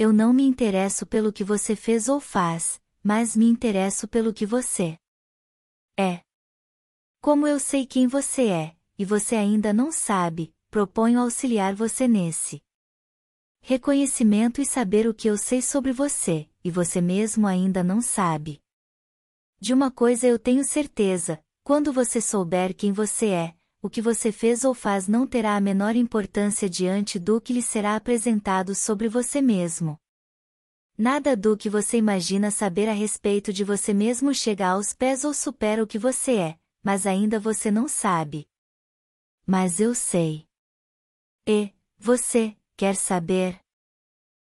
eu não me interesso pelo que você fez ou faz, mas me interesso pelo que você é. Como eu sei quem você é, e você ainda não sabe, proponho auxiliar você nesse reconhecimento e saber o que eu sei sobre você, e você mesmo ainda não sabe. De uma coisa eu tenho certeza: quando você souber quem você é, o que você fez ou faz não terá a menor importância diante do que lhe será apresentado sobre você mesmo. Nada do que você imagina saber a respeito de você mesmo chega aos pés ou supera o que você é, mas ainda você não sabe. Mas eu sei. E, você, quer saber?